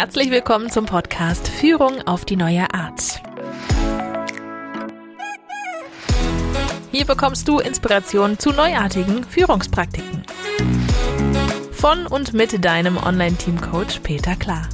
Herzlich willkommen zum Podcast Führung auf die neue Art. Hier bekommst du Inspiration zu neuartigen Führungspraktiken. Von und mit deinem Online-Team-Coach Peter Klar.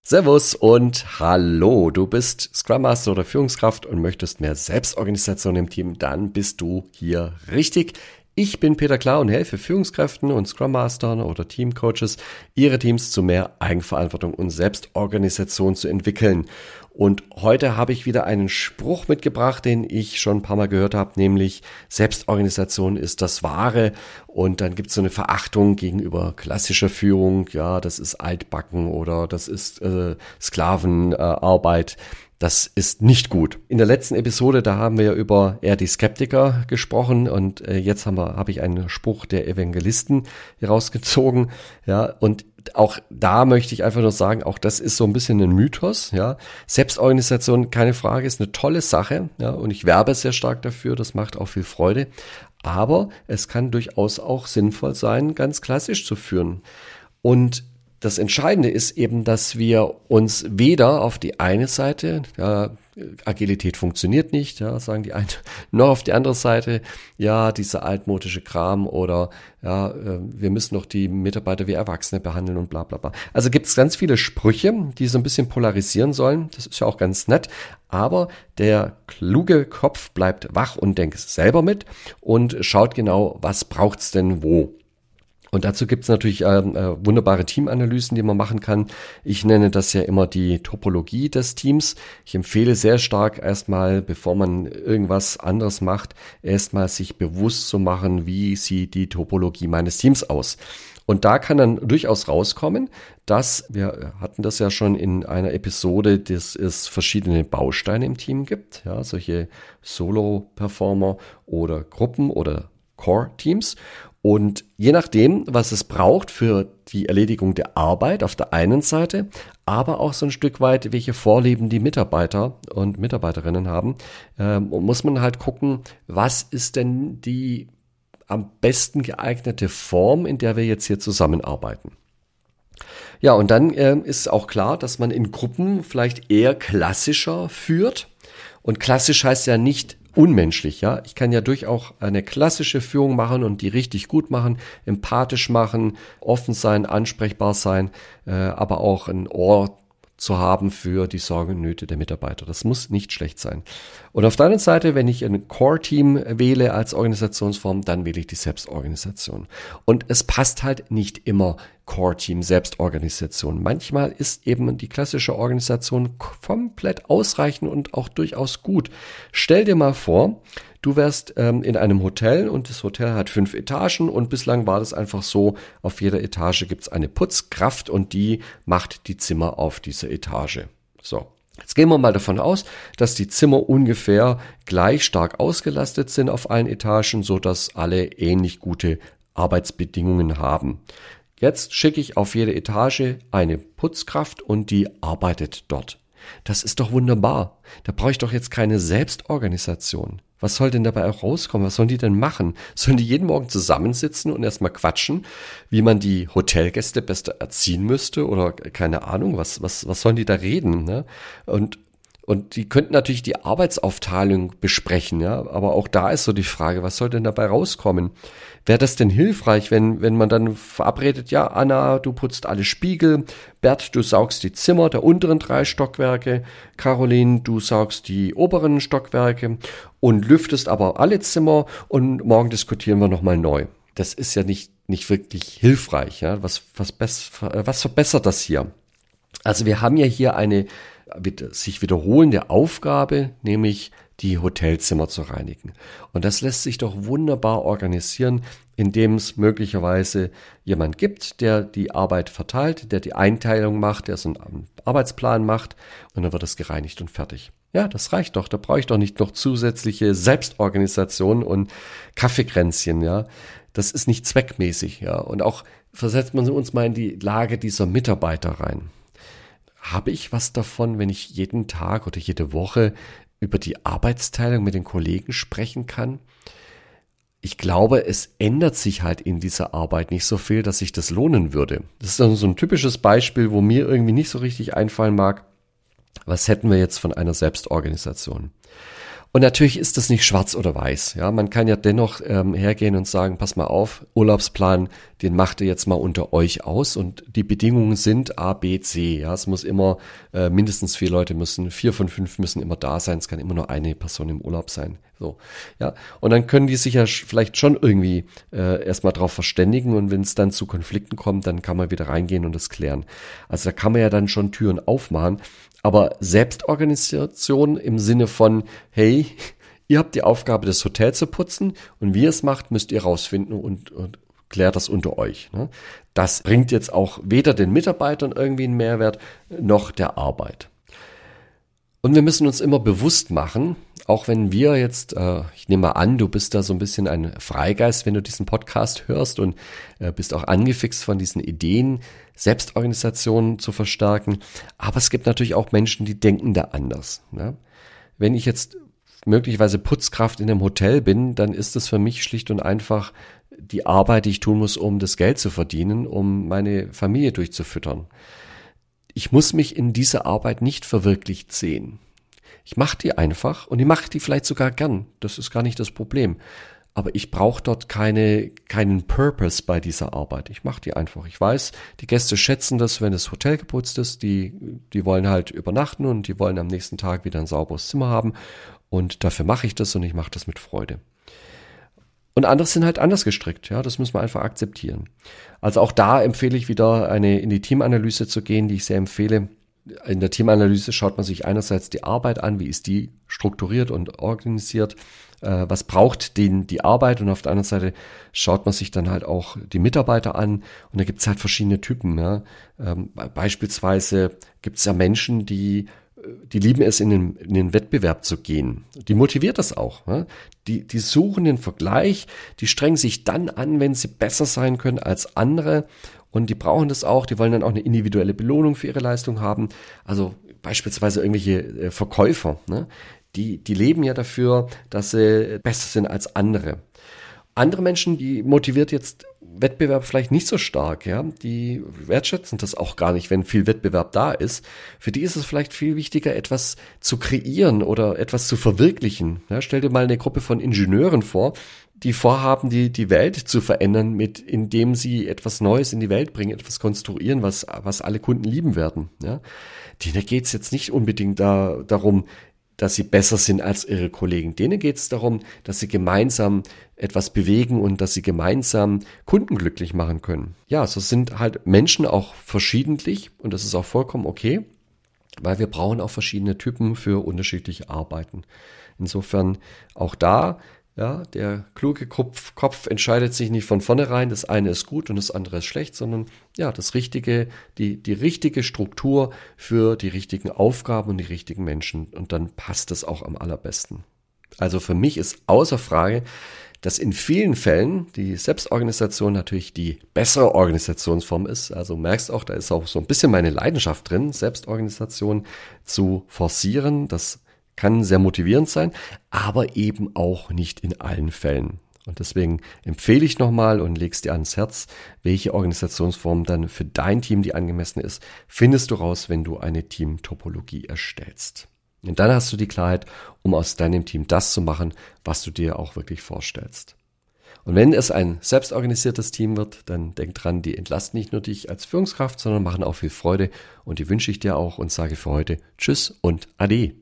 Servus und hallo, du bist Scrum Master oder Führungskraft und möchtest mehr Selbstorganisation im Team, dann bist du hier richtig. Ich bin Peter Klar und helfe Führungskräften und Scrum Mastern oder Teamcoaches, ihre Teams zu mehr Eigenverantwortung und Selbstorganisation zu entwickeln. Und heute habe ich wieder einen Spruch mitgebracht, den ich schon ein paar Mal gehört habe, nämlich Selbstorganisation ist das Wahre. Und dann gibt es so eine Verachtung gegenüber klassischer Führung. Ja, das ist Altbacken oder das ist äh, Sklavenarbeit. Äh, das ist nicht gut. In der letzten Episode, da haben wir über eher die Skeptiker gesprochen und äh, jetzt haben wir, habe ich einen Spruch der Evangelisten herausgezogen. Ja, und auch da möchte ich einfach nur sagen, auch das ist so ein bisschen ein Mythos. Ja, Selbstorganisation, keine Frage, ist eine tolle Sache. Ja, und ich werbe sehr stark dafür. Das macht auch viel Freude. Aber es kann durchaus auch sinnvoll sein, ganz klassisch zu führen. Und das Entscheidende ist eben, dass wir uns weder auf die eine Seite, ja, Agilität funktioniert nicht, ja, sagen die einen, noch auf die andere Seite, ja, dieser altmodische Kram oder ja, äh, wir müssen noch die Mitarbeiter wie Erwachsene behandeln und bla bla bla. Also gibt es ganz viele Sprüche, die so ein bisschen polarisieren sollen. Das ist ja auch ganz nett. Aber der kluge Kopf bleibt wach und denkt selber mit und schaut genau, was braucht's denn wo. Und dazu gibt es natürlich äh, äh, wunderbare Teamanalysen, die man machen kann. Ich nenne das ja immer die Topologie des Teams. Ich empfehle sehr stark erstmal, bevor man irgendwas anderes macht, erstmal sich bewusst zu machen, wie sieht die Topologie meines Teams aus. Und da kann dann durchaus rauskommen, dass wir hatten das ja schon in einer Episode, dass es verschiedene Bausteine im Team gibt, ja, solche Solo-Performer oder Gruppen oder Core-Teams. Und je nachdem, was es braucht für die Erledigung der Arbeit auf der einen Seite, aber auch so ein Stück weit, welche Vorlieben die Mitarbeiter und Mitarbeiterinnen haben, äh, muss man halt gucken, was ist denn die am besten geeignete Form, in der wir jetzt hier zusammenarbeiten. Ja, und dann äh, ist auch klar, dass man in Gruppen vielleicht eher klassischer führt. Und klassisch heißt ja nicht unmenschlich, ja. Ich kann ja durchaus eine klassische Führung machen und die richtig gut machen, empathisch machen, offen sein, ansprechbar sein, äh, aber auch ein Ohr zu haben für die Sorgen und Nöte der Mitarbeiter. Das muss nicht schlecht sein. Und auf der anderen Seite, wenn ich ein Core-Team wähle als Organisationsform, dann wähle ich die Selbstorganisation. Und es passt halt nicht immer Core-Team, Selbstorganisation. Manchmal ist eben die klassische Organisation komplett ausreichend und auch durchaus gut. Stell dir mal vor, Du wärst ähm, in einem Hotel und das Hotel hat fünf Etagen und bislang war das einfach so, auf jeder Etage gibt's eine Putzkraft und die macht die Zimmer auf dieser Etage. So. Jetzt gehen wir mal davon aus, dass die Zimmer ungefähr gleich stark ausgelastet sind auf allen Etagen, so dass alle ähnlich gute Arbeitsbedingungen haben. Jetzt schicke ich auf jede Etage eine Putzkraft und die arbeitet dort. Das ist doch wunderbar. Da brauche ich doch jetzt keine Selbstorganisation. Was soll denn dabei auch rauskommen? Was sollen die denn machen? Sollen die jeden Morgen zusammensitzen und erstmal quatschen, wie man die Hotelgäste besser erziehen müsste oder keine Ahnung, was, was, was sollen die da reden? Ne? Und und die könnten natürlich die Arbeitsaufteilung besprechen, ja. Aber auch da ist so die Frage, was soll denn dabei rauskommen? Wäre das denn hilfreich, wenn, wenn man dann verabredet, ja, Anna, du putzt alle Spiegel, Bert, du saugst die Zimmer der unteren drei Stockwerke, Caroline, du saugst die oberen Stockwerke und lüftest aber alle Zimmer und morgen diskutieren wir nochmal neu. Das ist ja nicht, nicht wirklich hilfreich, ja. Was, was, was verbessert das hier? Also wir haben ja hier eine sich wiederholende Aufgabe, nämlich die Hotelzimmer zu reinigen. Und das lässt sich doch wunderbar organisieren, indem es möglicherweise jemand gibt, der die Arbeit verteilt, der die Einteilung macht, der so einen Arbeitsplan macht und dann wird es gereinigt und fertig. Ja, das reicht doch. Da brauche ich doch nicht noch zusätzliche Selbstorganisation und Kaffeekränzchen, ja. Das ist nicht zweckmäßig, ja. Und auch versetzt man uns mal in die Lage dieser Mitarbeiter rein habe ich was davon, wenn ich jeden Tag oder jede Woche über die Arbeitsteilung mit den Kollegen sprechen kann? ich glaube, es ändert sich halt in dieser Arbeit nicht so viel, dass sich das lohnen würde. Das ist dann so ein typisches Beispiel, wo mir irgendwie nicht so richtig einfallen mag. Was hätten wir jetzt von einer Selbstorganisation? Und natürlich ist das nicht schwarz oder weiß. Ja, man kann ja dennoch ähm, hergehen und sagen, pass mal auf, Urlaubsplan, den macht ihr jetzt mal unter euch aus und die Bedingungen sind A, B, C. Ja, es muss immer äh, mindestens vier Leute müssen, vier von fünf müssen immer da sein. Es kann immer nur eine Person im Urlaub sein. So, ja. Und dann können die sich ja vielleicht schon irgendwie äh, erstmal drauf verständigen und wenn es dann zu Konflikten kommt, dann kann man wieder reingehen und das klären. Also da kann man ja dann schon Türen aufmachen. Aber Selbstorganisation im Sinne von, hey, ihr habt die Aufgabe, das Hotel zu putzen und wie ihr es macht, müsst ihr rausfinden und, und klärt das unter euch. Ne? Das bringt jetzt auch weder den Mitarbeitern irgendwie einen Mehrwert noch der Arbeit. Und wir müssen uns immer bewusst machen, auch wenn wir jetzt, äh, ich nehme mal an, du bist da so ein bisschen ein Freigeist, wenn du diesen Podcast hörst und äh, bist auch angefixt von diesen Ideen, Selbstorganisationen zu verstärken. Aber es gibt natürlich auch Menschen, die denken da anders. Ne? Wenn ich jetzt möglicherweise Putzkraft in einem Hotel bin, dann ist es für mich schlicht und einfach die Arbeit, die ich tun muss, um das Geld zu verdienen, um meine Familie durchzufüttern ich muss mich in dieser Arbeit nicht verwirklicht sehen. Ich mache die einfach und ich mache die vielleicht sogar gern. Das ist gar nicht das Problem. Aber ich brauche dort keine, keinen Purpose bei dieser Arbeit. Ich mache die einfach. Ich weiß, die Gäste schätzen das, wenn das Hotel geputzt ist. Die, die wollen halt übernachten und die wollen am nächsten Tag wieder ein sauberes Zimmer haben. Und dafür mache ich das und ich mache das mit Freude. Und andere sind halt anders gestrickt, ja, das muss man einfach akzeptieren. Also auch da empfehle ich wieder eine in die Teamanalyse zu gehen, die ich sehr empfehle. In der Teamanalyse schaut man sich einerseits die Arbeit an, wie ist die strukturiert und organisiert, äh, was braucht den, die Arbeit und auf der anderen Seite schaut man sich dann halt auch die Mitarbeiter an und da gibt es halt verschiedene Typen. Ja. Ähm, beispielsweise gibt es ja Menschen, die die lieben es, in den, in den Wettbewerb zu gehen. Die motiviert das auch. Ne? Die, die suchen den Vergleich, die strengen sich dann an, wenn sie besser sein können als andere. Und die brauchen das auch, die wollen dann auch eine individuelle Belohnung für ihre Leistung haben. Also beispielsweise irgendwelche äh, Verkäufer, ne? die, die leben ja dafür, dass sie besser sind als andere. Andere Menschen, die motiviert jetzt Wettbewerb vielleicht nicht so stark, ja. Die wertschätzen das auch gar nicht, wenn viel Wettbewerb da ist. Für die ist es vielleicht viel wichtiger, etwas zu kreieren oder etwas zu verwirklichen. Ja, stell dir mal eine Gruppe von Ingenieuren vor, die vorhaben, die, die Welt zu verändern, mit, indem sie etwas Neues in die Welt bringen, etwas konstruieren, was, was alle Kunden lieben werden. Ja. Denen geht es jetzt nicht unbedingt da, darum, dass sie besser sind als ihre Kollegen. Denen geht es darum, dass sie gemeinsam etwas bewegen und dass sie gemeinsam Kunden glücklich machen können. Ja, so sind halt Menschen auch verschiedentlich und das ist auch vollkommen okay, weil wir brauchen auch verschiedene Typen für unterschiedliche Arbeiten. Insofern auch da ja, der kluge Kopf, Kopf entscheidet sich nicht von vornherein, das eine ist gut und das andere ist schlecht, sondern ja, das richtige, die, die richtige Struktur für die richtigen Aufgaben und die richtigen Menschen. Und dann passt das auch am allerbesten. Also für mich ist außer Frage, dass in vielen Fällen die Selbstorganisation natürlich die bessere Organisationsform ist. Also merkst auch, da ist auch so ein bisschen meine Leidenschaft drin, Selbstorganisation zu forcieren. Das kann sehr motivierend sein, aber eben auch nicht in allen Fällen. Und deswegen empfehle ich nochmal und legst dir ans Herz, welche Organisationsform dann für dein Team die angemessene ist, findest du raus, wenn du eine Teamtopologie erstellst. Und dann hast du die Klarheit, um aus deinem Team das zu machen, was du dir auch wirklich vorstellst. Und wenn es ein selbstorganisiertes Team wird, dann denk dran, die entlasten nicht nur dich als Führungskraft, sondern machen auch viel Freude. Und die wünsche ich dir auch und sage für heute Tschüss und Ade.